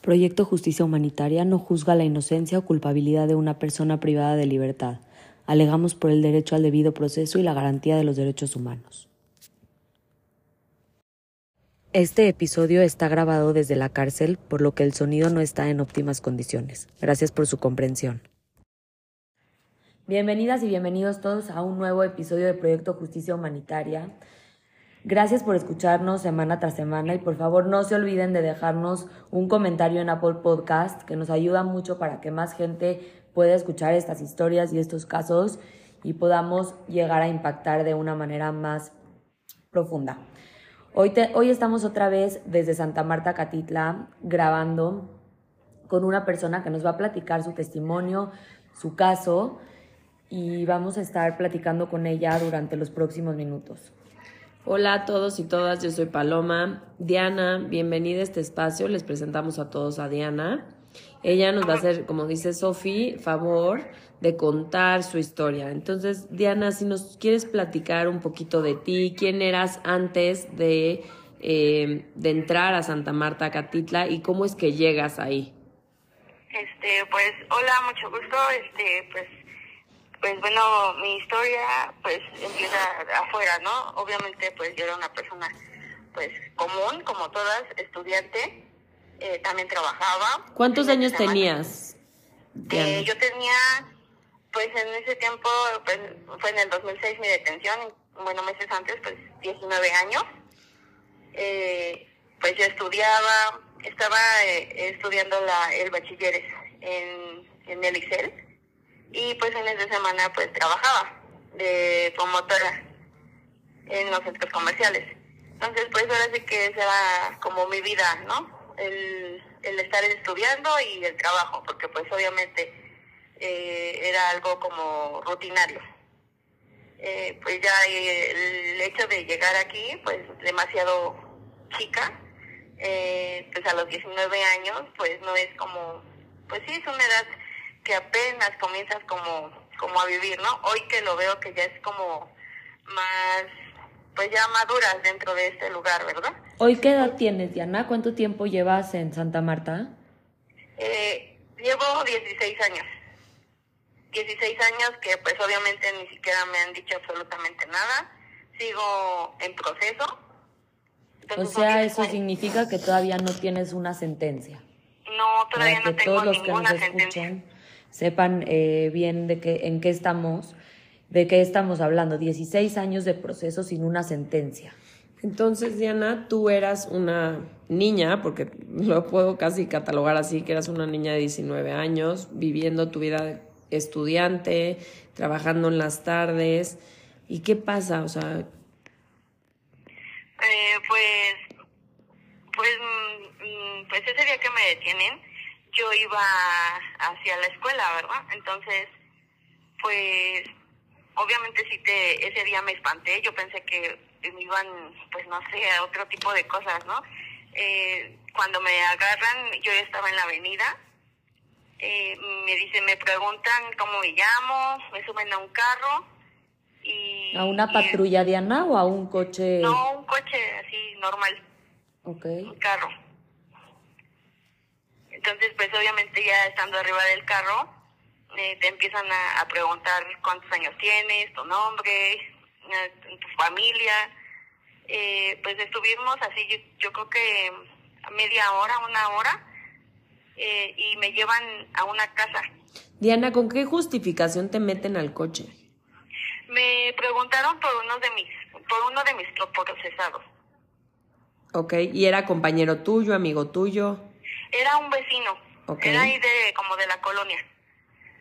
Proyecto Justicia Humanitaria no juzga la inocencia o culpabilidad de una persona privada de libertad. Alegamos por el derecho al debido proceso y la garantía de los derechos humanos. Este episodio está grabado desde la cárcel, por lo que el sonido no está en óptimas condiciones. Gracias por su comprensión. Bienvenidas y bienvenidos todos a un nuevo episodio de Proyecto Justicia Humanitaria. Gracias por escucharnos semana tras semana y por favor no se olviden de dejarnos un comentario en Apple Podcast que nos ayuda mucho para que más gente pueda escuchar estas historias y estos casos y podamos llegar a impactar de una manera más profunda. Hoy, hoy estamos otra vez desde Santa Marta, Catitla, grabando con una persona que nos va a platicar su testimonio, su caso y vamos a estar platicando con ella durante los próximos minutos. Hola a todos y todas, yo soy Paloma. Diana, bienvenida a este espacio. Les presentamos a todos a Diana. Ella nos va a hacer, como dice Sofi, favor de contar su historia. Entonces, Diana, si nos quieres platicar un poquito de ti, quién eras antes de, eh, de entrar a Santa Marta, Catitla, y cómo es que llegas ahí. Este, pues, hola, mucho gusto. Este, pues, pues bueno, mi historia, pues, empieza afuera, ¿no? Obviamente, pues, yo era una persona, pues, común, como todas, estudiante. Eh, también trabajaba. ¿Cuántos años tenías? Eh, yo tenía, pues, en ese tiempo, pues, fue en el 2006 mi detención. Bueno, meses antes, pues, 19 años. Eh, pues yo estudiaba, estaba eh, estudiando la, el bachilleres en, en el ICEL y pues en esa semana pues trabajaba de promotora en los centros comerciales. Entonces pues ahora sí que esa era como mi vida, ¿no? El, el estar estudiando y el trabajo, porque pues obviamente eh, era algo como rutinario. Eh, pues ya el hecho de llegar aquí, pues demasiado chica, eh, pues a los 19 años, pues no es como, pues sí, es una edad que apenas comienzas como, como a vivir, ¿no? Hoy que lo veo que ya es como más, pues ya maduras dentro de este lugar, ¿verdad? ¿Hoy qué edad tienes, Diana? ¿Cuánto tiempo llevas en Santa Marta? Eh, llevo 16 años. 16 años que pues obviamente ni siquiera me han dicho absolutamente nada. Sigo en proceso. O sea, eso significa que todavía no tienes una sentencia. No, todavía Para no que tengo todos los que nos sentencia. Sepan eh, bien de qué, en qué estamos, de qué estamos hablando. 16 años de proceso sin una sentencia. Entonces, Diana, tú eras una niña, porque lo puedo casi catalogar así, que eras una niña de 19 años, viviendo tu vida de estudiante, trabajando en las tardes. ¿Y qué pasa? O sea, Eh, pues, pues, mm, mm, pues ese día que me detienen, yo iba hacia la escuela, ¿verdad? Entonces, pues, obviamente sí te, ese día me espanté, yo pensé que me iban, pues no sé, a otro tipo de cosas, ¿no? Eh, cuando me agarran, yo ya estaba en la avenida, eh, me dicen, me preguntan cómo me llamo, me suben a un carro y... ¿A una y- patrulla, Diana, o a un coche? no, un coche así normal, Ok. un carro. Entonces, pues obviamente ya estando arriba del carro, eh, te empiezan a, a preguntar cuántos años tienes, tu nombre, eh, tu familia. Eh, pues estuvimos así, yo, yo creo que media hora, una hora, eh, y me llevan a una casa. Diana, ¿con qué justificación te meten al coche? Me preguntaron por uno de mis, por uno de mis procesados. Ok, y era compañero tuyo, amigo tuyo. Era un vecino. Era ahí de, como de la colonia.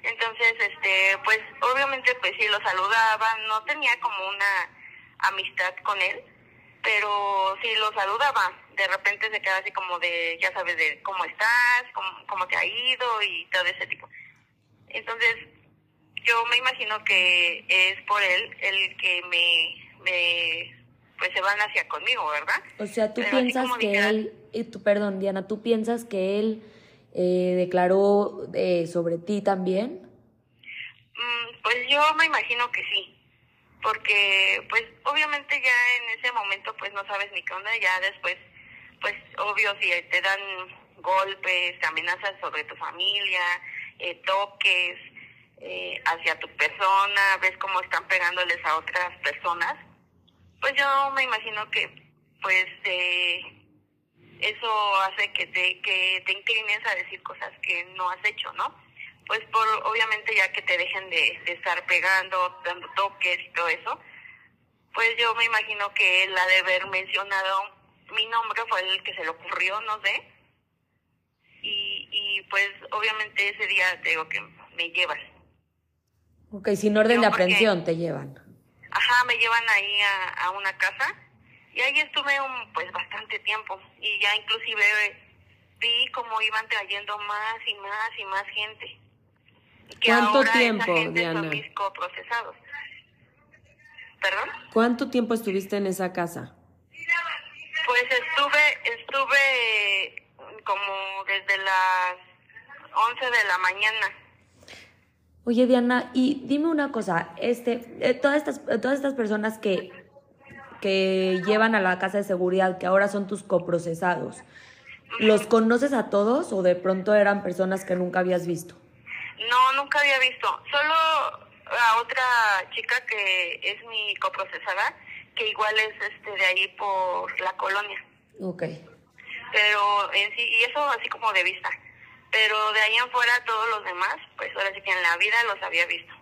Entonces, este, pues, obviamente, pues sí lo saludaba. No tenía como una amistad con él, pero sí lo saludaba de repente se queda así como de, ya sabes, de cómo estás, cómo, cómo te ha ido y todo ese tipo. Entonces, yo me imagino que es por él el que me, me pues se van hacia conmigo, ¿verdad? O sea, tú Pero piensas que él, y tú, perdón, Diana, tú piensas que él eh, declaró eh, sobre ti también. Mm, Pues yo me imagino que sí, porque pues obviamente ya en ese momento pues no sabes ni qué onda, ya después pues obvio si te dan golpes, amenazas sobre tu familia, eh, toques eh, hacia tu persona, ves cómo están pegándoles a otras personas, pues yo me imagino que pues eh, eso hace que te, que te inclines a decir cosas que no has hecho, ¿no? Pues por obviamente ya que te dejen de, de estar pegando, dando toques y todo eso, pues yo me imagino que él ha de haber mencionado mi nombre, fue el que se le ocurrió, no sé. Y, y pues obviamente ese día te digo que me llevas. Ok, sin orden Yo de aprehensión te llevan. Ajá, me llevan ahí a, a una casa y ahí estuve un, pues bastante tiempo y ya inclusive vi cómo iban trayendo más y más y más gente. Que ¿Cuánto ahora esa tiempo, gente Diana? Son mis coprocesados. ¿Perdón? ¿Cuánto tiempo estuviste en esa casa? Pues estuve, estuve como desde las 11 de la mañana. Oye, Diana, y dime una cosa, este, eh, todas estas, eh, todas estas personas que, que llevan a la casa de seguridad, que ahora son tus coprocesados, ¿los conoces a todos o de pronto eran personas que nunca habías visto? No, nunca había visto. Solo a otra chica que es mi coprocesada, que igual es este de ahí por la colonia. Ok. Pero en sí, y eso así como de vista. Pero de ahí en fuera todos los demás, pues ahora sí que en la vida los había visto.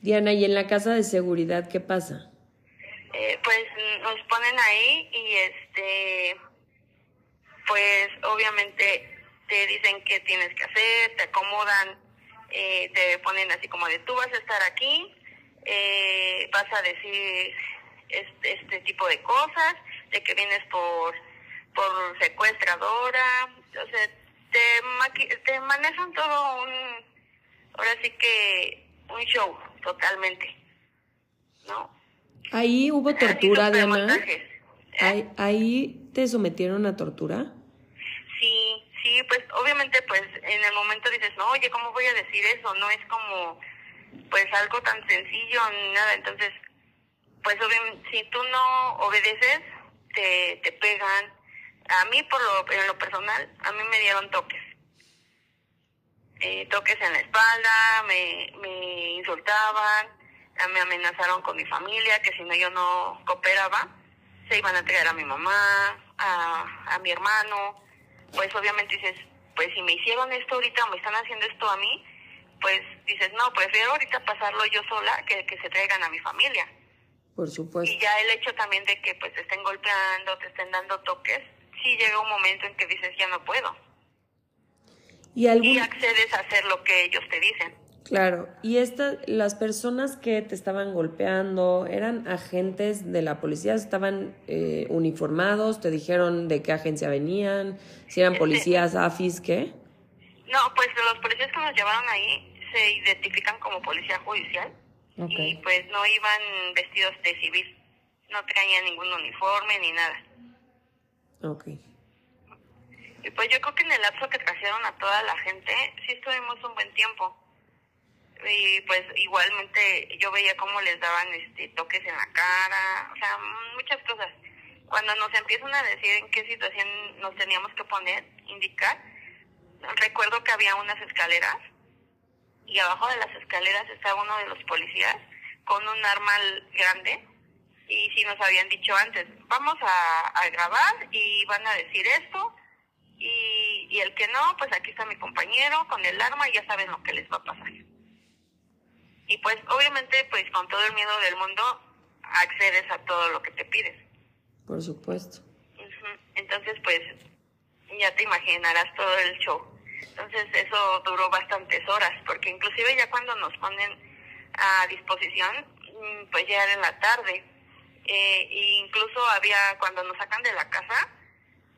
Diana, ¿y en la casa de seguridad qué pasa? Eh, pues nos ponen ahí y este, pues obviamente te dicen qué tienes que hacer, te acomodan, eh, te ponen así como de tú vas a estar aquí, eh, vas a decir este, este tipo de cosas, de que vienes por, por secuestradora, o sea, te, maqui- te manejan todo un, ahora sí que un show totalmente, ¿no? Ahí hubo tortura, Diana. ¿Eh? Ahí, ahí te sometieron a tortura. Sí, sí, pues obviamente pues en el momento dices, no, oye, ¿cómo voy a decir eso? No es como pues algo tan sencillo ni nada. Entonces, pues obviamente si tú no obedeces, te, te pegan. A mí por lo, en lo personal, a mí me dieron toques. Eh, toques en la espalda, me, me insultaban, ah, me amenazaron con mi familia, que si no yo no cooperaba, se iban a entregar a mi mamá, a, a mi hermano. Pues obviamente dices, pues si me hicieron esto ahorita o me están haciendo esto a mí, pues dices, no, prefiero ahorita pasarlo yo sola que que se traigan a mi familia. Por supuesto. Y ya el hecho también de que pues te estén golpeando, te estén dando toques, sí llega un momento en que dices, ya no puedo. Y algún, Y accedes a hacer lo que ellos te dicen. claro, y estas, las personas que te estaban golpeando, ¿eran agentes de la policía? ¿Estaban eh, uniformados? ¿Te dijeron de qué agencia venían? ¿Si eran Este- policías, AFIS, qué? No, pues los policías que nos llevaron ahí se identifican como policía judicial y pues no iban vestidos de civil, no traían ningún uniforme ni nada. Ok. Y pues yo creo que en el lapso que trajeron a toda la gente, sí estuvimos un buen tiempo. Y pues igualmente yo veía cómo les daban este toques en la cara, o sea, muchas cosas. Cuando nos empiezan a decir en qué situación nos teníamos que poner, indicar, recuerdo que había unas escaleras y abajo de las escaleras estaba uno de los policías con un arma grande y sí nos habían dicho antes, vamos a, a grabar y van a decir esto y, y el que no, pues aquí está mi compañero con el arma y ya saben lo que les va a pasar. Y pues obviamente pues con todo el miedo del mundo accedes a todo lo que te pides. Por supuesto. Entonces, pues, ya te imaginarás todo el show. Entonces, eso duró bastantes horas, porque inclusive ya cuando nos ponen a disposición, mm, pues ya era en la tarde. Eh, incluso había, cuando nos sacan de la casa,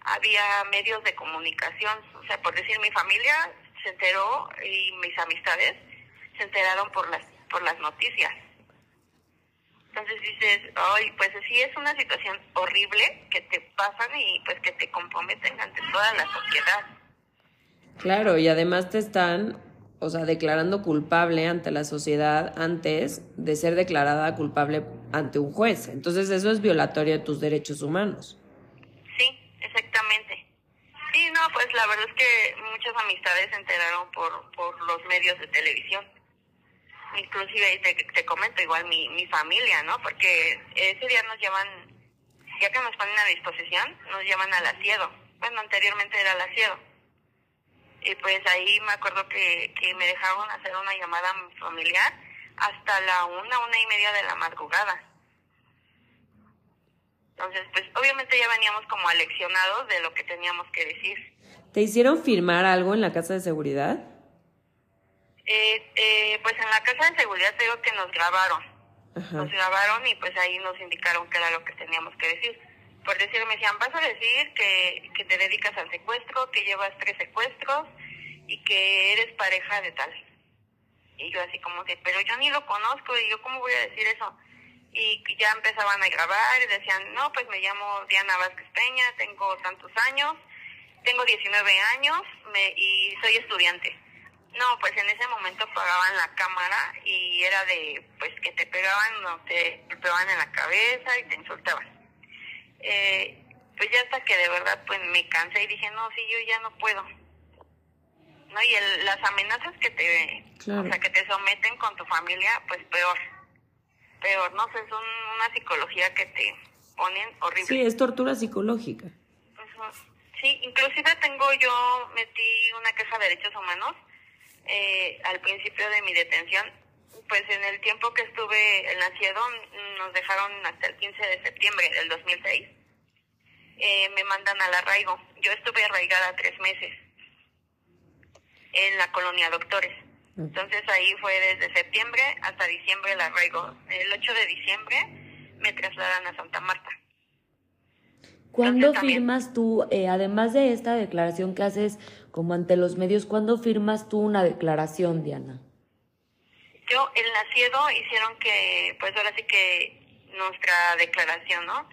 había medios de comunicación, o sea, por decir mi familia se enteró y mis amistades se enteraron por las por las noticias. Entonces dices, ay, pues sí es una situación horrible que te pasan y pues que te comprometen ante toda la sociedad. Claro, y además te están, o sea, declarando culpable ante la sociedad antes de ser declarada culpable ante un juez. Entonces eso es violatorio de tus derechos humanos. Sí, exactamente. Sí, no, pues la verdad es que muchas amistades se enteraron por, por los medios de televisión inclusive te, te comento igual mi, mi familia, ¿no? Porque ese día nos llevan, ya que nos ponen a disposición, nos llevan al asiedo. Bueno, anteriormente era el asiedo. Y pues ahí me acuerdo que, que me dejaron hacer una llamada familiar hasta la una, una y media de la madrugada. Entonces, pues obviamente ya veníamos como aleccionados de lo que teníamos que decir. ¿Te hicieron firmar algo en la casa de seguridad? Eh, eh, pues en la casa de seguridad te digo que nos grabaron. Nos grabaron y pues ahí nos indicaron qué era lo que teníamos que decir. Por decir, me decían, vas a decir que, que te dedicas al secuestro, que llevas tres secuestros y que eres pareja de tal. Y yo así como de, pero yo ni lo conozco y yo cómo voy a decir eso. Y ya empezaban a grabar y decían, no, pues me llamo Diana Vázquez Peña, tengo tantos años, tengo 19 años me, y soy estudiante. No, pues en ese momento apagaban la cámara y era de, pues que te pegaban, no te pegaban en la cabeza y te insultaban. Eh, pues ya hasta que de verdad pues me cansé y dije, no, sí, yo ya no puedo. ¿No? Y el, las amenazas que te, o sea, que te someten con tu familia, pues peor. Peor, ¿no? es una psicología que te ponen horrible. Sí, es tortura psicológica. Sí, inclusive tengo yo, metí una queja de derechos humanos eh, al principio de mi detención, pues en el tiempo que estuve en la nos dejaron hasta el 15 de septiembre del 2006. Eh, me mandan al arraigo. Yo estuve arraigada tres meses en la colonia Doctores. Entonces ahí fue desde septiembre hasta diciembre el arraigo. El 8 de diciembre me trasladan a Santa Marta. ¿Cuándo firmas tú, eh, además de esta declaración que haces como ante los medios, cuándo firmas tú una declaración, Diana? Yo, el nacido hicieron que, pues ahora sí que nuestra declaración, ¿no?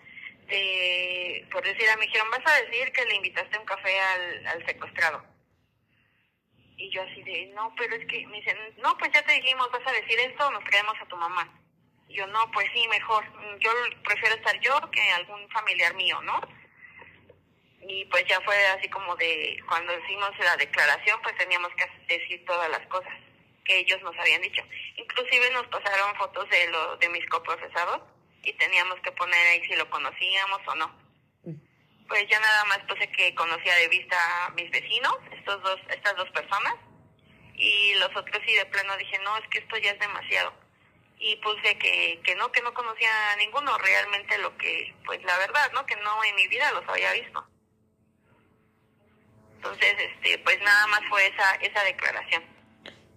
De, por decir, a mí dijeron, vas a decir que le invitaste un café al, al secuestrado. Y yo así de, no, pero es que me dicen, no, pues ya te dijimos, vas a decir esto, nos creemos a tu mamá yo no, pues sí, mejor. Yo prefiero estar yo que algún familiar mío, ¿no? Y pues ya fue así como de, cuando hicimos la declaración, pues teníamos que decir todas las cosas que ellos nos habían dicho. Inclusive nos pasaron fotos de lo de mis coprofesados y teníamos que poner ahí si lo conocíamos o no. Pues ya nada más puse que conocía de vista a mis vecinos, estos dos, estas dos personas, y los otros sí de plano dije, no, es que esto ya es demasiado y puse que, que no, que no conocía a ninguno realmente lo que, pues la verdad, ¿no? Que no en mi vida los había visto. Entonces, este, pues nada más fue esa, esa declaración.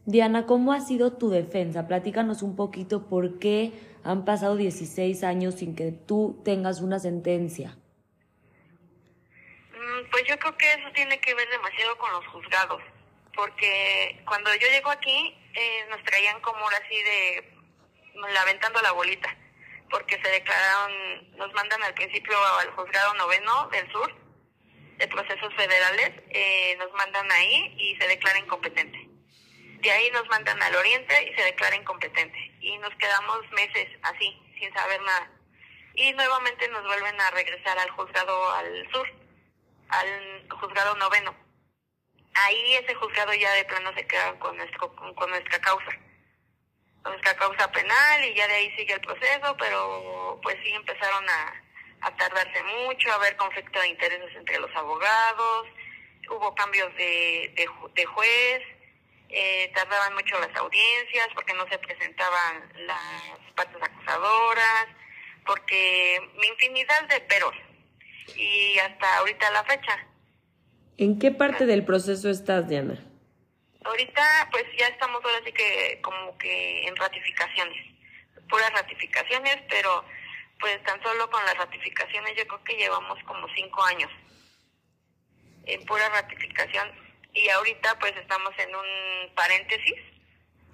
Diana, ¿cómo ha sido tu defensa? Platícanos un poquito por qué han pasado 16 años sin que tú tengas una sentencia. Mm, pues yo creo que eso tiene que ver demasiado con los juzgados, porque cuando yo llego aquí eh, nos traían como así de lamentando la bolita, porque se declararon, nos mandan al principio al juzgado noveno del sur de procesos federales, eh, nos mandan ahí y se declara incompetente. De ahí nos mandan al oriente y se declara incompetente. Y nos quedamos meses así, sin saber nada. Y nuevamente nos vuelven a regresar al juzgado al sur, al juzgado noveno. Ahí ese juzgado ya de plano se queda con, nuestro, con nuestra causa nuestra causa penal y ya de ahí sigue el proceso, pero pues sí empezaron a, tardarse mucho, a haber conflicto de intereses entre los abogados, hubo cambios de, de, juez, eh, tardaban mucho las audiencias porque no se presentaban las partes acusadoras, porque infinidad de peros y hasta ahorita la fecha. ¿En qué parte del proceso estás, Diana? Ahorita pues ya estamos ahora sí que como que en ratificaciones, puras ratificaciones, pero pues tan solo con las ratificaciones yo creo que llevamos como cinco años. en pura ratificación y ahorita pues estamos en un paréntesis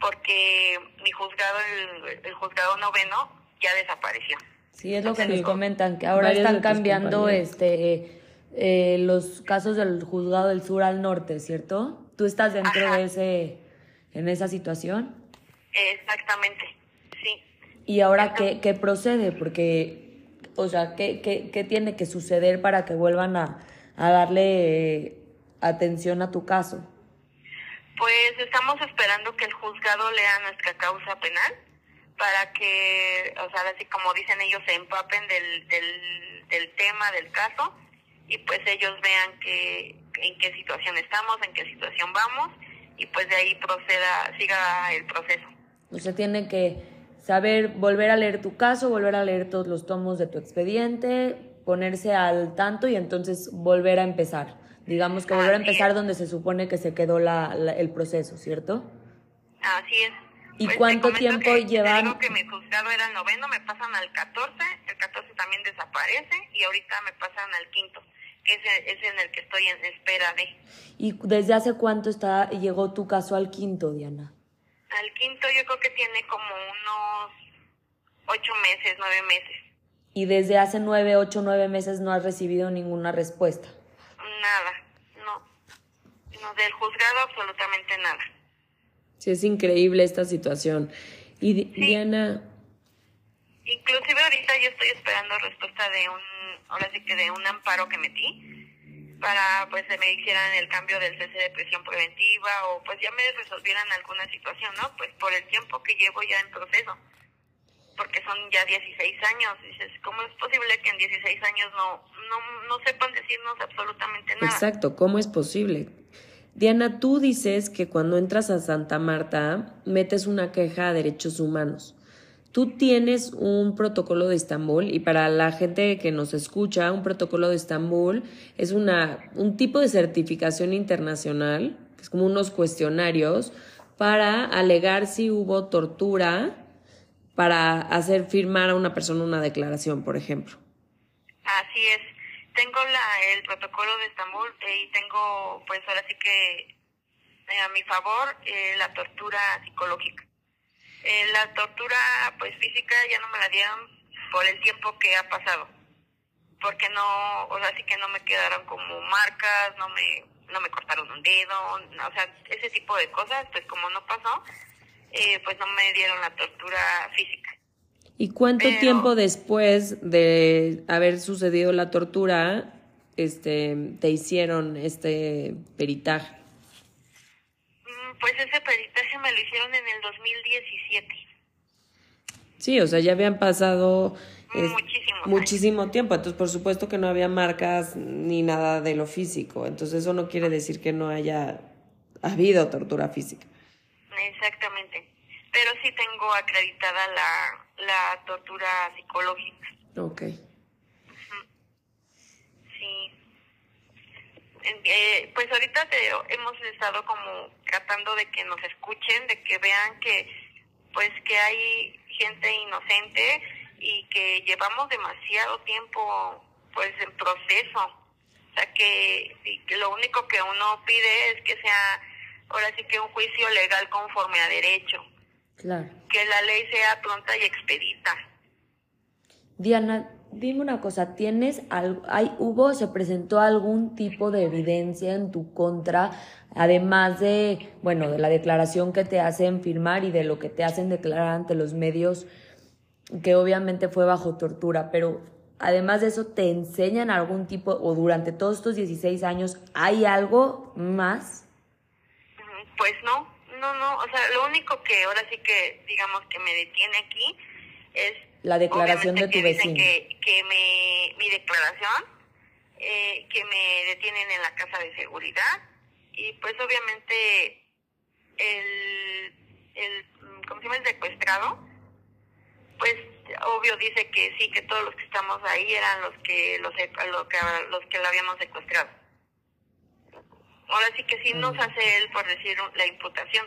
porque mi juzgado, el, el juzgado noveno, ya desapareció. Sí, es lo que nos comentan, que ahora están cambiando este eh, los casos del juzgado del sur al norte, ¿cierto? ¿Tú estás dentro de ese, en esa situación? Exactamente, sí. ¿Y ahora qué, qué procede? Porque, o sea, ¿qué, qué, qué tiene que suceder para que vuelvan a, a darle atención a tu caso? Pues estamos esperando que el juzgado lea nuestra causa penal para que, o sea, así como dicen ellos, se empapen del, del, del tema, del caso, y pues ellos vean que, en qué situación estamos, en qué situación vamos, y pues de ahí proceda, siga el proceso. O sea, tiene que saber, volver a leer tu caso, volver a leer todos los tomos de tu expediente, ponerse al tanto y entonces volver a empezar. Digamos que volver a empezar donde se supone que se quedó la, el proceso, ¿cierto? Así es. ¿Y pues cuánto tiempo llevan? Digo que mi juzgado era el noveno, me pasan al 14, el 14 también desaparece y ahorita me pasan al quinto, que es, es en el que estoy en espera de. ¿Y desde hace cuánto está llegó tu caso al quinto, Diana? Al quinto yo creo que tiene como unos ocho meses, nueve meses. ¿Y desde hace nueve, ocho, nueve meses no has recibido ninguna respuesta? Nada, no. No, del juzgado absolutamente nada. Sí, es increíble esta situación. Y Diana... Inclusive ahorita yo estoy esperando respuesta de un, ahora sí que de un amparo que metí para pues se me hicieran el cambio del cese de prisión preventiva o pues ya me resolvieran alguna situación, ¿no? Pues por el tiempo que llevo ya en proceso. Porque son ya 16 años. Dices, ¿cómo es posible que en 16 años no, no, no sepan decirnos absolutamente nada? Exacto, ¿cómo es posible? Diana, tú dices que cuando entras a Santa Marta metes una queja a derechos humanos. Tú tienes un protocolo de Estambul y para la gente que nos escucha, un protocolo de Estambul es una, un tipo de certificación internacional, es como unos cuestionarios para alegar si hubo tortura para hacer firmar a una persona una declaración, por ejemplo. Así es tengo la, el protocolo de Estambul eh, y tengo, pues ahora sí que eh, a mi favor, eh, la tortura psicológica. la tortura, pues física, ya no me la dieron por el tiempo que ha pasado. Porque no, o sea, sí que no me quedaron como marcas, no me, no me cortaron un dedo, o sea, ese tipo de cosas, pues como no pasó, pues no me dieron la tortura física. ¿Y cuánto tiempo después de haber sucedido la tortura este, te hicieron este peritaje? Mm, pues ese peritaje me lo hicieron en el 2017. Sí, o sea, ya habían pasado muchísimo, muchísimo tiempo, entonces por supuesto que no había marcas ni nada de lo físico, entonces eso no quiere decir que no haya habido tortura física. Exactamente, pero sí tengo acreditada la, la tortura psicológica. Ok. Sí. Eh, pues ahorita te, hemos estado como tratando de que nos escuchen, de que vean que pues que hay gente inocente y que llevamos demasiado tiempo pues en proceso. O sea que, que lo único que uno pide es que sea ahora sí que un juicio legal conforme a derecho. Que la ley sea pronta y expedita. Diana, dime una cosa, ¿tienes algo, hay, hubo, se presentó algún tipo de evidencia en tu contra, además de, bueno, de la declaración que te hacen firmar y de lo que te hacen declarar ante los medios, que obviamente fue bajo tortura, pero además de eso, ¿te enseñan algún tipo, o durante todos estos 16 años, hay algo más? Pues no, no, no, o sea, lo único que ahora sí que, digamos, que me detiene aquí es... La declaración de tu que vecino. Que, que me, mi declaración, eh, que me detienen en la casa de seguridad y pues obviamente el, el ¿cómo se llama? El secuestrado, pues obvio dice que sí, que todos los que estamos ahí eran los que los, los que, los que la habíamos secuestrado ahora sí que sí nos hace él por decir la imputación,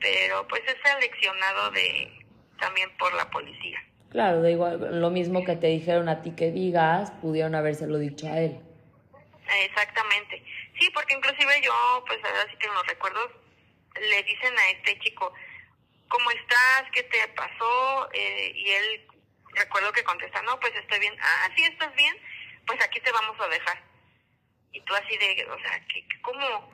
pero pues es seleccionado de también por la policía. Claro, da igual, lo mismo que te dijeron a ti que digas, pudieron habérselo dicho a él. Exactamente. Sí, porque inclusive yo, pues así que en los recuerdos, le dicen a este chico, ¿cómo estás? ¿Qué te pasó? Eh, y él, recuerdo que contesta, no, pues estoy bien. Ah, sí, estás bien, pues aquí te vamos a dejar. Y tú así de, o sea, ¿qué, ¿cómo?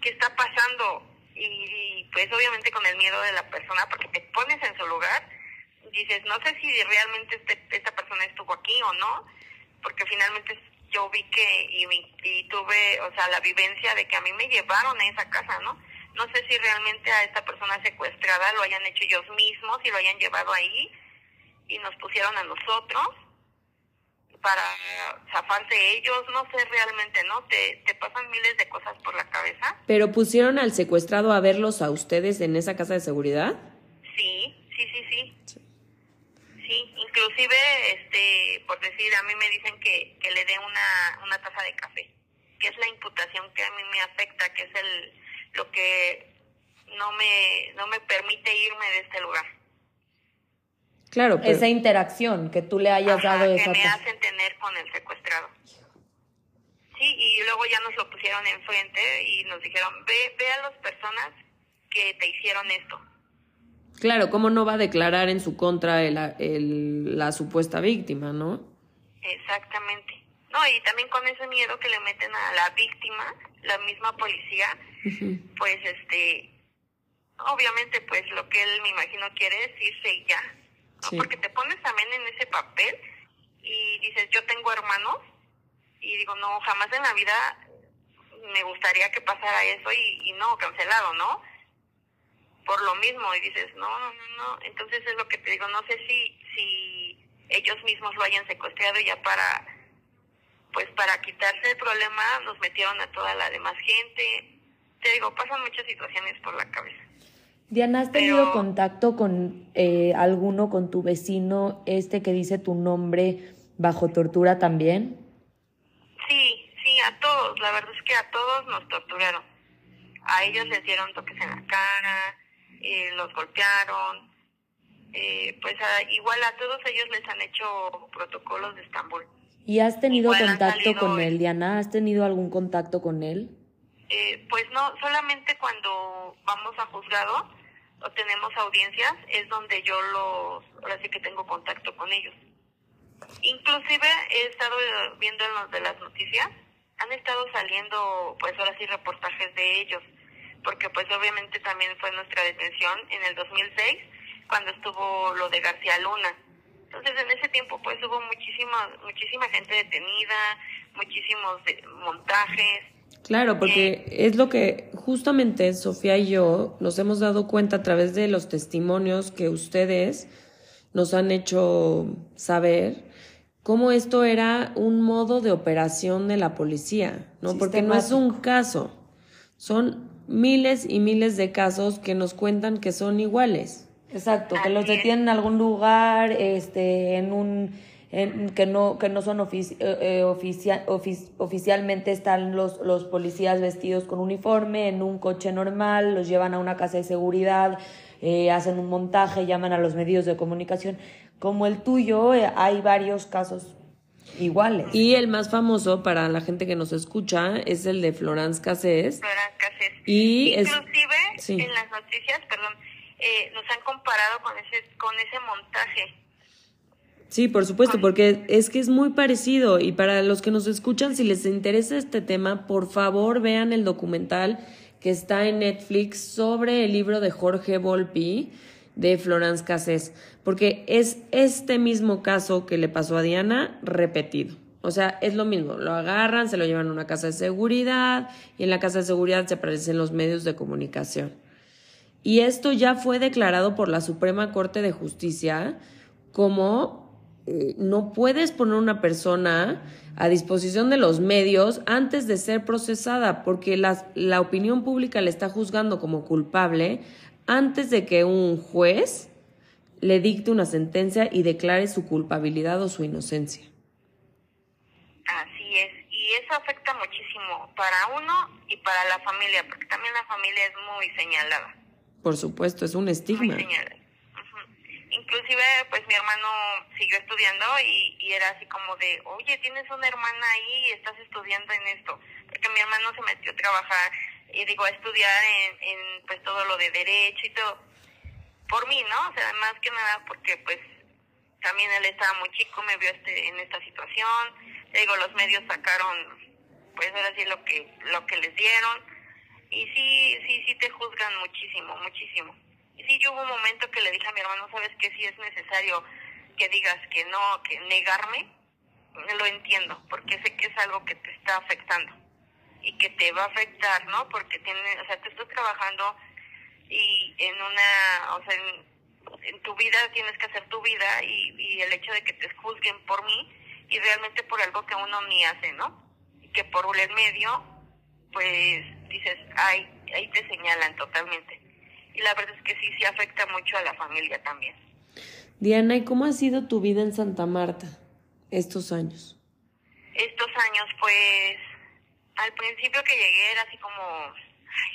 ¿Qué está pasando? Y, pues obviamente con el miedo de la persona, porque te pones en su lugar, dices, no sé si realmente este, esta persona estuvo aquí o no, porque finalmente yo vi que y, y, tuve, o sea, la vivencia de que a mí me llevaron a esa casa, ¿no? No sé si realmente a esta persona secuestrada lo hayan hecho ellos mismos y lo hayan llevado ahí y nos pusieron a nosotros para zafarse ellos, no sé realmente, ¿no? Te, te pasan miles de cosas por la cabeza. ¿Pero pusieron al secuestrado a verlos a ustedes en esa casa de seguridad? Sí, sí, sí, sí. Sí, inclusive, este, por decir, a mí me dicen que, que le dé una, una taza de café, que es la imputación que a mí me afecta, que es el lo que no me, no me permite irme de este lugar. Claro, esa interacción que tú le hayas dado que me hacen tener con el secuestrado. Sí, y luego ya nos lo pusieron enfrente y nos dijeron, ve, ve a las personas que te hicieron esto. Claro, ¿cómo no va a declarar en su contra el, el, la supuesta víctima, no? Exactamente. No, y también con ese miedo que le meten a la víctima, la misma policía, pues este, obviamente pues lo que él me imagino quiere es irse y ya, porque te pones también en ese papel y dices, yo tengo hermanos y digo, no, jamás en la vida me gustaría que pasara eso y, y no, cancelado, ¿no? Por lo mismo, y dices, no, no, no, no, entonces es lo que te digo, no sé si, si ellos mismos lo hayan secuestrado ya para, pues para quitarse el problema, nos metieron a toda la demás gente, te digo, pasan muchas situaciones por la cabeza. Diana, ¿has tenido contacto con eh, alguno, con tu vecino, este que dice tu nombre bajo tortura también? Sí, sí, a todos. La verdad es que a todos nos torturaron. A ellos les dieron toques en la cara, eh, los golpearon. Eh, pues igual a todos ellos les han hecho protocolos de Estambul. ¿Y has tenido contacto con él, Diana? ¿Has tenido algún contacto con él? Eh, pues no, solamente cuando vamos a juzgado tenemos audiencias es donde yo los, ahora sí que tengo contacto con ellos. Inclusive he estado viendo en los de las noticias, han estado saliendo pues ahora sí reportajes de ellos, porque pues obviamente también fue nuestra detención en el 2006 cuando estuvo lo de García Luna. Entonces en ese tiempo pues hubo muchísima muchísima gente detenida, muchísimos montajes, Claro, porque es lo que justamente Sofía y yo nos hemos dado cuenta a través de los testimonios que ustedes nos han hecho saber cómo esto era un modo de operación de la policía, ¿no? Porque no es un caso, son miles y miles de casos que nos cuentan que son iguales. Exacto, que los detienen en algún lugar, este, en un que no, que no son eh, eh, oficialmente están los, los policías vestidos con uniforme, en un coche normal, los llevan a una casa de seguridad, eh, hacen un montaje, llaman a los medios de comunicación. Como el tuyo, hay varios casos iguales. Y el más famoso para la gente que nos escucha es el de Florence Cassés. Florence Cassés. Y Inclusive en las noticias, perdón, nos han comparado con ese, con ese montaje Sí, por supuesto, porque es que es muy parecido y para los que nos escuchan, si les interesa este tema, por favor vean el documental que está en Netflix sobre el libro de Jorge Volpi de Florence Cassés, porque es este mismo caso que le pasó a Diana repetido. O sea, es lo mismo, lo agarran, se lo llevan a una casa de seguridad y en la casa de seguridad se aparecen los medios de comunicación. Y esto ya fue declarado por la Suprema Corte de Justicia como eh, no puedes poner una persona a disposición de los medios antes de ser procesada, porque la opinión pública le está juzgando como culpable antes de que un juez le dicte una sentencia y declare su culpabilidad o su inocencia. Así es, y eso afecta muchísimo para uno y para la familia, porque también la familia es muy señalada. Por supuesto, es un estigma. Muy señalada inclusive pues mi hermano siguió estudiando y, era así como de, oye, tienes una hermana ahí y estás estudiando en esto, porque mi hermano se metió a trabajar y digo a estudiar en, en pues todo lo de derecho y todo, por mí, ¿no? O sea, más que nada porque pues también él estaba muy chico, me vio este en esta situación, digo, los medios sacaron pues ahora sí lo que lo que les dieron y sí, sí, sí te juzgan muchísimo, muchísimo. Sí, yo hubo un momento que le dije a mi hermano, ¿sabes que Si es necesario que digas que no, que negarme, lo entiendo, porque sé que es algo que te está afectando y que te va a afectar, ¿no? Porque tiene, o sea, tú estás trabajando y en una, o sea, en, tu vida tienes que hacer tu vida y, el hecho de que te juzguen por mí y realmente por algo que uno ni hace, ¿no? Que por el medio, pues dices, ay, ahí te señalan totalmente. Y la verdad es que sí, sí afecta mucho a la familia también. Diana, ¿y cómo ha sido tu vida en Santa Marta estos años? Estos años, pues, al principio que llegué era así como,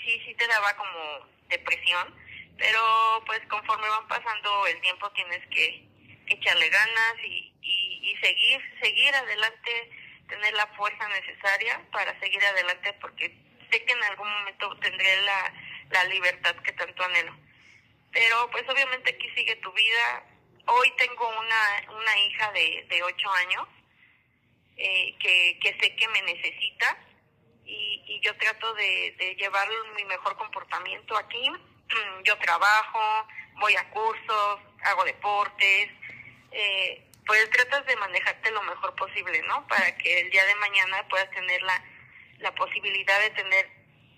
sí, sí te daba como depresión, pero pues conforme van pasando el tiempo tienes que, echarle ganas y, y, y seguir, seguir adelante, tener la fuerza necesaria para seguir adelante porque sé que en algún momento tendré la, la libertad que tanto anhelo. Pero pues obviamente aquí sigue tu vida. Hoy tengo una, una hija de, de 8 años eh, que, que sé que me necesita y, y yo trato de, de llevar mi mejor comportamiento aquí. Yo trabajo, voy a cursos, hago deportes, eh, pues tratas de manejarte lo mejor posible, ¿no? Para que el día de mañana puedas tener la, la posibilidad de tener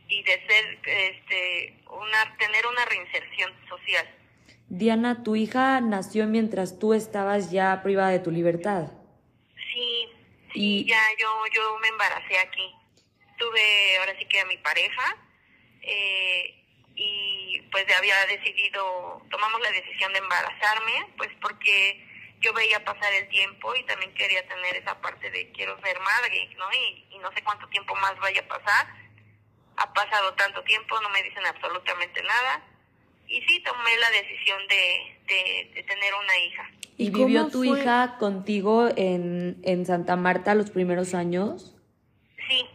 y de ser, este, una, tener una reinserción social. Diana, tu hija nació mientras tú estabas ya privada de tu libertad. Sí, sí, y... ya yo, yo me embaracé aquí. Tuve ahora sí que a mi pareja eh, y pues había decidido, tomamos la decisión de embarazarme, pues porque yo veía pasar el tiempo y también quería tener esa parte de quiero ser madre, ¿no? Y, y no sé cuánto tiempo más vaya a pasar. Ha pasado tanto tiempo, no me dicen absolutamente nada. Y sí, tomé la decisión de, de, de tener una hija. ¿Y, vivió tu hija contigo en, en Santa Marta los primeros años? Sí,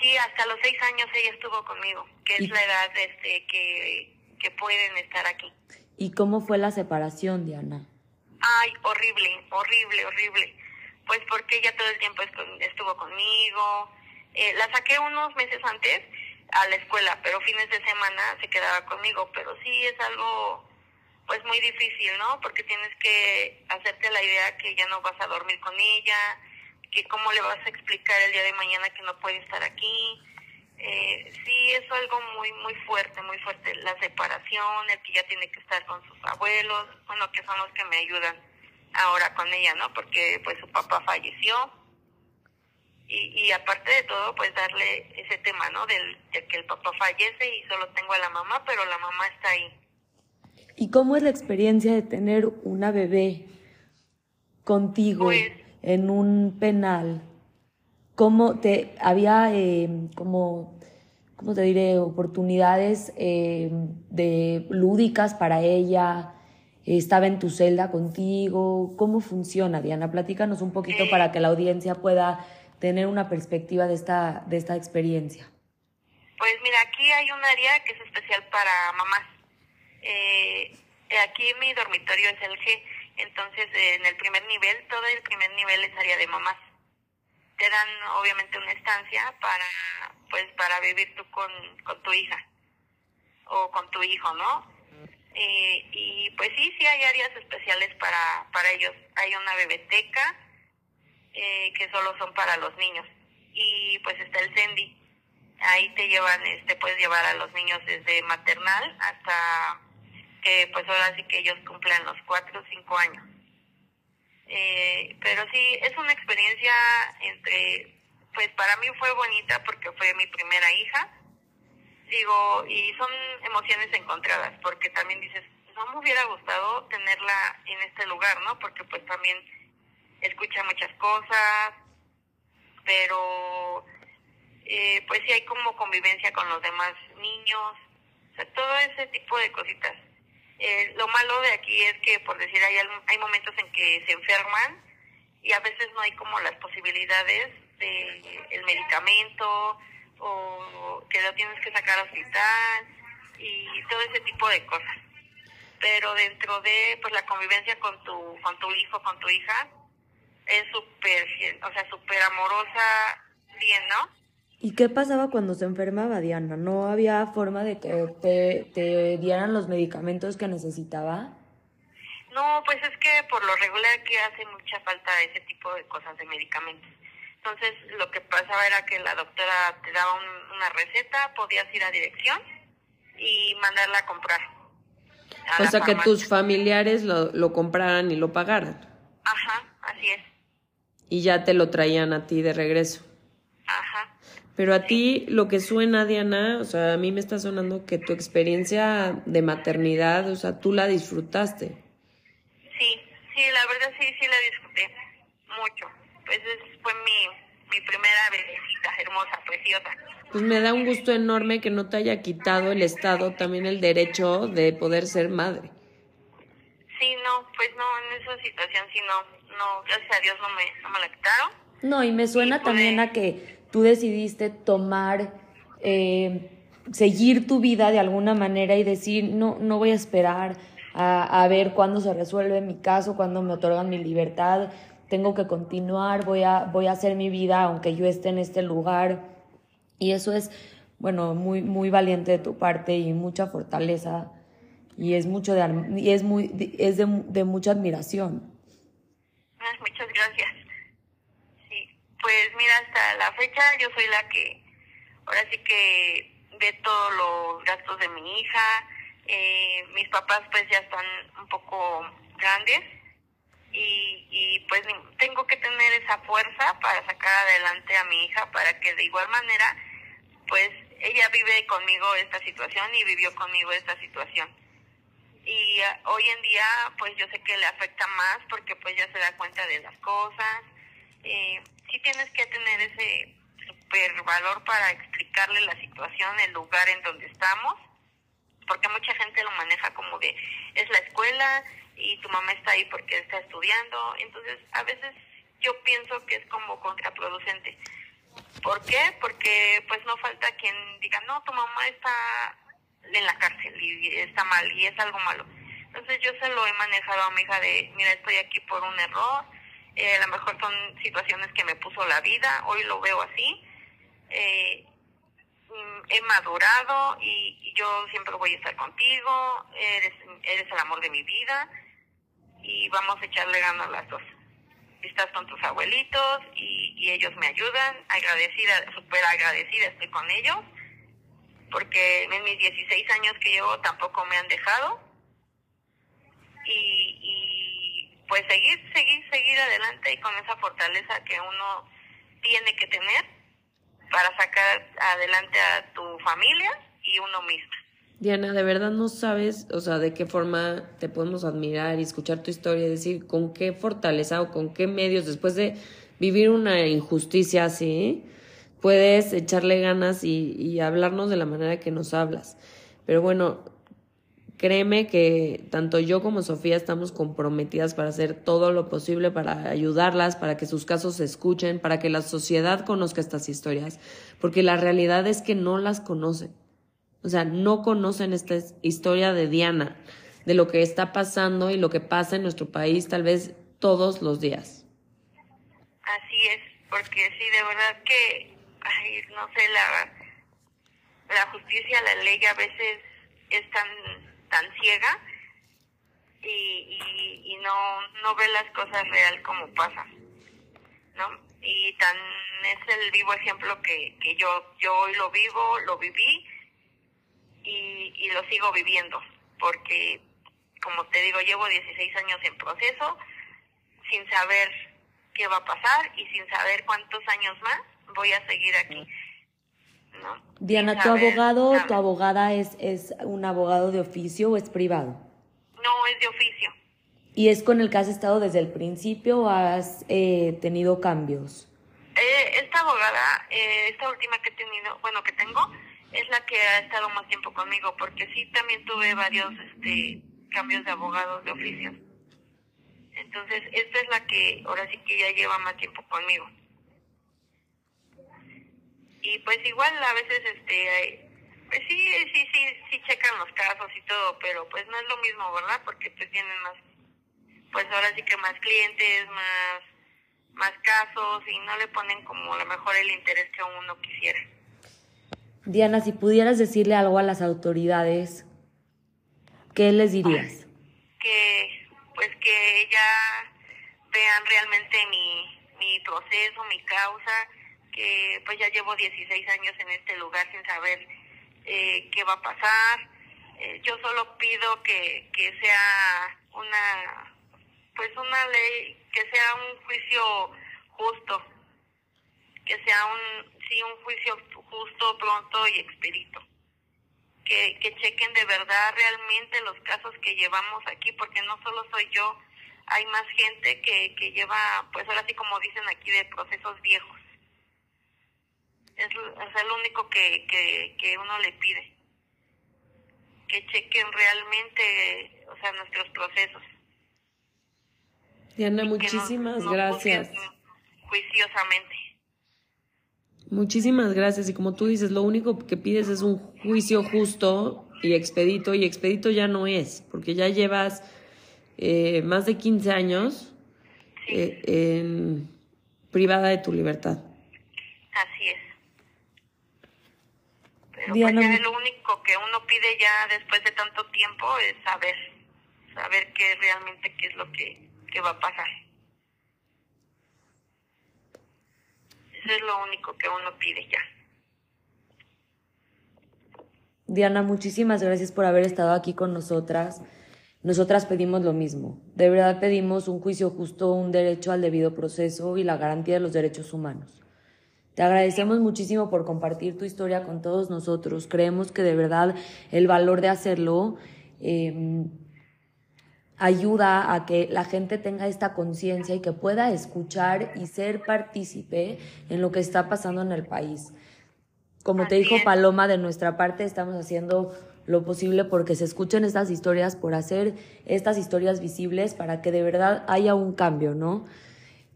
sí, hasta los seis años ella estuvo conmigo, que es la edad este, que, que pueden estar aquí. ¿Y cómo fue la separación, Diana? Ay, horrible, horrible, horrible. Pues porque ella todo el tiempo estuvo conmigo. Eh, la saqué unos meses antes a la escuela, pero fines de semana se quedaba conmigo. Pero sí es algo, pues muy difícil, ¿no? Porque tienes que hacerte la idea que ya no vas a dormir con ella, que cómo le vas a explicar el día de mañana que no puede estar aquí. Eh, sí, es algo muy, muy fuerte, muy fuerte. La separación, el que ya tiene que estar con sus abuelos, bueno, que son los que me ayudan ahora con ella, ¿no? Porque pues su papá falleció. Y, y aparte de todo, pues darle ese tema, ¿no? Del, de que el papá fallece y solo tengo a la mamá, pero la mamá está ahí. ¿Y cómo es la experiencia de tener una bebé contigo Pues- en un penal? ¿Cómo te había eh, como cómo te diré oportunidades eh, de lúdicas para ella? ¿Estaba en tu celda contigo? ¿Cómo funciona, Diana? Platícanos un poquito Eh. para que la audiencia pueda tener una perspectiva de esta, de esta experiencia. Pues mira, aquí hay un área que es especial para mamás. Eh, aquí mi dormitorio es el G, entonces eh, en el primer nivel, todo el primer nivel es área de mamás. Te dan obviamente una estancia para, pues, para vivir tú con, con tu hija o con tu hijo, ¿no? Eh, y pues sí, sí hay áreas especiales para, para ellos. Hay una bebeteca eh, que solo son para los niños y pues está el Sendi ahí te llevan, este, puedes llevar a los niños desde maternal hasta que pues ahora sí que ellos cumplan los cuatro o cinco años. Eh, pero sí, es una experiencia entre, pues para mí fue bonita porque fue mi primera hija, digo, y son emociones encontradas porque también dices, no me hubiera gustado tenerla en este lugar, ¿no? Porque pues también escucha muchas cosas, pero eh, pues sí hay como convivencia con los demás niños, todo ese tipo de cositas. Eh, lo malo de aquí es que, por decir, hay, hay momentos en que se enferman y a veces no hay como las posibilidades de el medicamento o que lo tienes que sacar al hospital y todo ese tipo de cosas. Pero dentro de pues la convivencia con tu con tu hijo, con tu hija, es súper, o sea, súper amorosa, bien, ¿no? ¿Y qué pasaba cuando se enfermaba Diana? ¿No había forma de que te, te dieran los medicamentos que necesitaba? No, pues es que por lo regular aquí hace mucha falta ese tipo de cosas de medicamentos. Entonces lo que pasaba era que la doctora te daba una receta, podías ir a dirección y mandarla a comprar. o sea, que tus familiares lo, lo compraran y lo pagaran. Ajá, así es. Y ya te lo traían a ti de regreso. Ajá. Pero a ti lo que suena, Diana, o sea, a mí me está sonando que tu experiencia de maternidad, o sea, tú la disfrutaste. Sí, sí, la verdad sí, sí la disfruté mucho. Pues fue mi, mi primera bebecita, hermosa, preciosa. Pues me da un gusto enorme que no te haya quitado el Estado también el derecho de poder ser madre. Sí, no, pues no, en esa situación sí no, no, gracias a Dios no me, no me la quitaron. No, y me suena también a que tú decidiste tomar, eh, seguir tu vida de alguna manera y decir, no, no voy a esperar a, a ver cuándo se resuelve mi caso, cuándo me otorgan mi libertad, tengo que continuar, voy a, voy a hacer mi vida aunque yo esté en este lugar. Y eso es, bueno, muy, muy valiente de tu parte y mucha fortaleza y es mucho de, y es muy, es de, de mucha admiración. Gracias pues mira, hasta la fecha yo soy la que ahora sí que ve todos los gastos de mi hija. Eh, mis papás pues ya están un poco grandes y, y pues tengo que tener esa fuerza para sacar adelante a mi hija para que de igual manera pues ella vive conmigo esta situación y vivió conmigo esta situación y uh, hoy en día pues yo sé que le afecta más porque pues ya se da cuenta de las cosas eh, sí tienes que tener ese super valor para explicarle la situación, el lugar en donde estamos, porque mucha gente lo maneja como de es la escuela y tu mamá está ahí porque está estudiando, entonces a veces yo pienso que es como contraproducente. ¿Por qué? Porque pues no falta quien diga, no, tu mamá está en la cárcel y está mal y es algo malo. Entonces yo se lo he manejado a mi hija de, mira, estoy aquí por un error, eh, a lo mejor son situaciones que me puso la vida, hoy lo veo así. Eh, mm, he madurado y, yo siempre voy a estar contigo, eres, eres el amor de mi vida y vamos a echarle ganas las dos. Estás con tus abuelitos y, y ellos me ayudan, agradecida, súper agradecida estoy con ellos, porque en mis 16 años que llevo tampoco me han dejado y, pues seguir, seguir, seguir adelante y con esa fortaleza que uno tiene que tener para sacar adelante a tu familia y uno mismo. Diana, de verdad no sabes, o sea, de qué forma te podemos admirar y escuchar tu historia y decir con qué fortaleza o con qué medios después de vivir una injusticia así, puedes echarle ganas y, y hablarnos de la manera que nos hablas. Pero bueno, Créeme que tanto yo como Sofía estamos comprometidas para hacer todo lo posible para ayudarlas, para que sus casos se escuchen, para que la sociedad conozca estas historias, porque la realidad es que no las conocen. O sea, no conocen esta historia de Diana, de lo que está pasando y lo que pasa en nuestro país tal vez todos los días. Así es, porque sí, de verdad que, ay, no sé, la, la justicia, la ley a veces es tan tan ciega y, y, no, no ve las cosas real como pasan, ¿no? Y tan es el vivo ejemplo que, que yo, yo hoy lo vivo, lo viví y, y lo sigo viviendo, porque como te digo, llevo 16 años en proceso sin saber qué va a pasar y sin saber cuántos años más voy a seguir aquí. Diana, ¿tu abogado tu abogada es, es un abogado de oficio o es privado? No, es de oficio. ¿Y es con el que has estado desde el principio o has eh, tenido cambios? Eh, esta abogada, eh, esta última que he tenido, bueno, que tengo, es la que ha estado más tiempo conmigo, porque sí también tuve varios, este, cambios de abogados de oficio. Entonces, esta es la que ahora sí que ya lleva más tiempo conmigo. Y pues igual a veces, este, pues sí, sí, sí, sí checan los casos y todo, pero pues no es lo mismo, ¿verdad? Porque pues tienen más, pues ahora sí que más clientes, más, más casos y no le ponen como a lo mejor el interés que uno quisiera. Diana, si pudieras decirle algo a las autoridades, ¿qué les dirías? Que, pues que ya vean realmente mi, mi proceso, mi causa, que pues ya llevo 16 años en este lugar sin saber eh, qué va a pasar. Eh, yo solo pido que, que sea una, pues una ley, que sea un juicio justo, que sea un, sí, un juicio justo, pronto y expedito. Que, que chequen de verdad realmente los casos que llevamos aquí, porque no solo soy yo, hay más gente que, que lleva, pues ahora sí como dicen aquí, de procesos viejos. Es, es el único que, que, que uno le pide. Que chequen realmente, o sea, nuestros procesos. Diana, muchísimas gracias. Juiciosamente. Muchísimas gracias. Y como tú dices, lo único que pides es un juicio justo y expedito, y expedito ya no es, porque ya llevas eh, más de 15 años eh, en, privada de tu libertad. Así es. Pues ya lo único que uno pide ya después de tanto tiempo es saber, saber qué realmente qué es lo que, que va a pasar. Eso es lo único que uno pide ya. Diana, muchísimas gracias por haber estado aquí con nosotras. Nosotras pedimos lo mismo. De verdad pedimos un juicio justo, un derecho al debido proceso y la garantía de los derechos humanos. Te agradecemos muchísimo por compartir tu historia con todos nosotros. Creemos que de verdad el valor de hacerlo eh, ayuda a que la gente tenga esta conciencia y que pueda escuchar y ser partícipe en lo que está pasando en el país. Como te dijo Paloma, de nuestra parte estamos haciendo lo posible porque se escuchen estas historias, por hacer estas historias visibles para que de verdad haya un cambio, ¿no?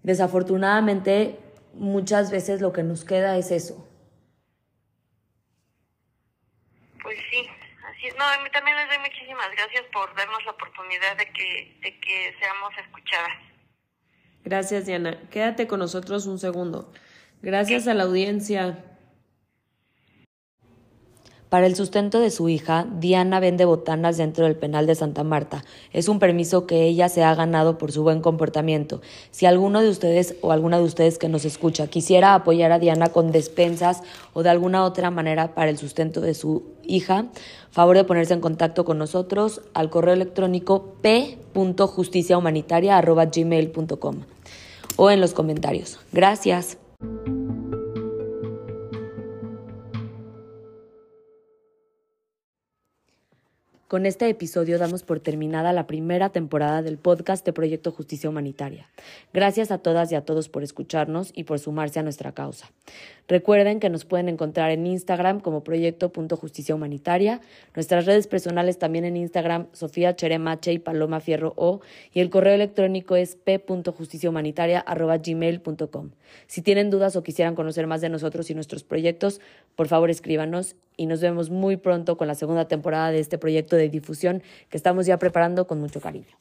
Desafortunadamente, muchas veces lo que nos queda es eso. Pues sí, no, a mí también les doy muchísimas gracias por darnos la oportunidad de que, de que seamos escuchadas. Gracias, Diana. Quédate con nosotros un segundo. Gracias a la audiencia. Para el sustento de su hija, Diana vende botanas dentro del penal de Santa Marta. Es un permiso que ella se ha ganado por su buen comportamiento. Si alguno de ustedes o alguna de ustedes que nos escucha quisiera apoyar a Diana con despensas o de alguna otra manera para el sustento de su hija, favor de ponerse en contacto con nosotros al correo electrónico p.justiciahumanitaria.gmail.com o en los comentarios. Gracias. Con este episodio damos por terminada la primera temporada del podcast de Proyecto Justicia Humanitaria. Gracias a todas y a todos por escucharnos y por sumarse a nuestra causa. Recuerden que nos pueden encontrar en Instagram como Proyecto.Justicia Humanitaria, nuestras redes personales también en Instagram, Sofía Cheremache y Paloma Fierro O, y el correo electrónico es p.justiciahumanitaria.gmail.com. Si tienen dudas o quisieran conocer más de nosotros y nuestros proyectos, por favor escríbanos y nos vemos muy pronto con la segunda temporada de este proyecto de difusión que estamos ya preparando con mucho cariño.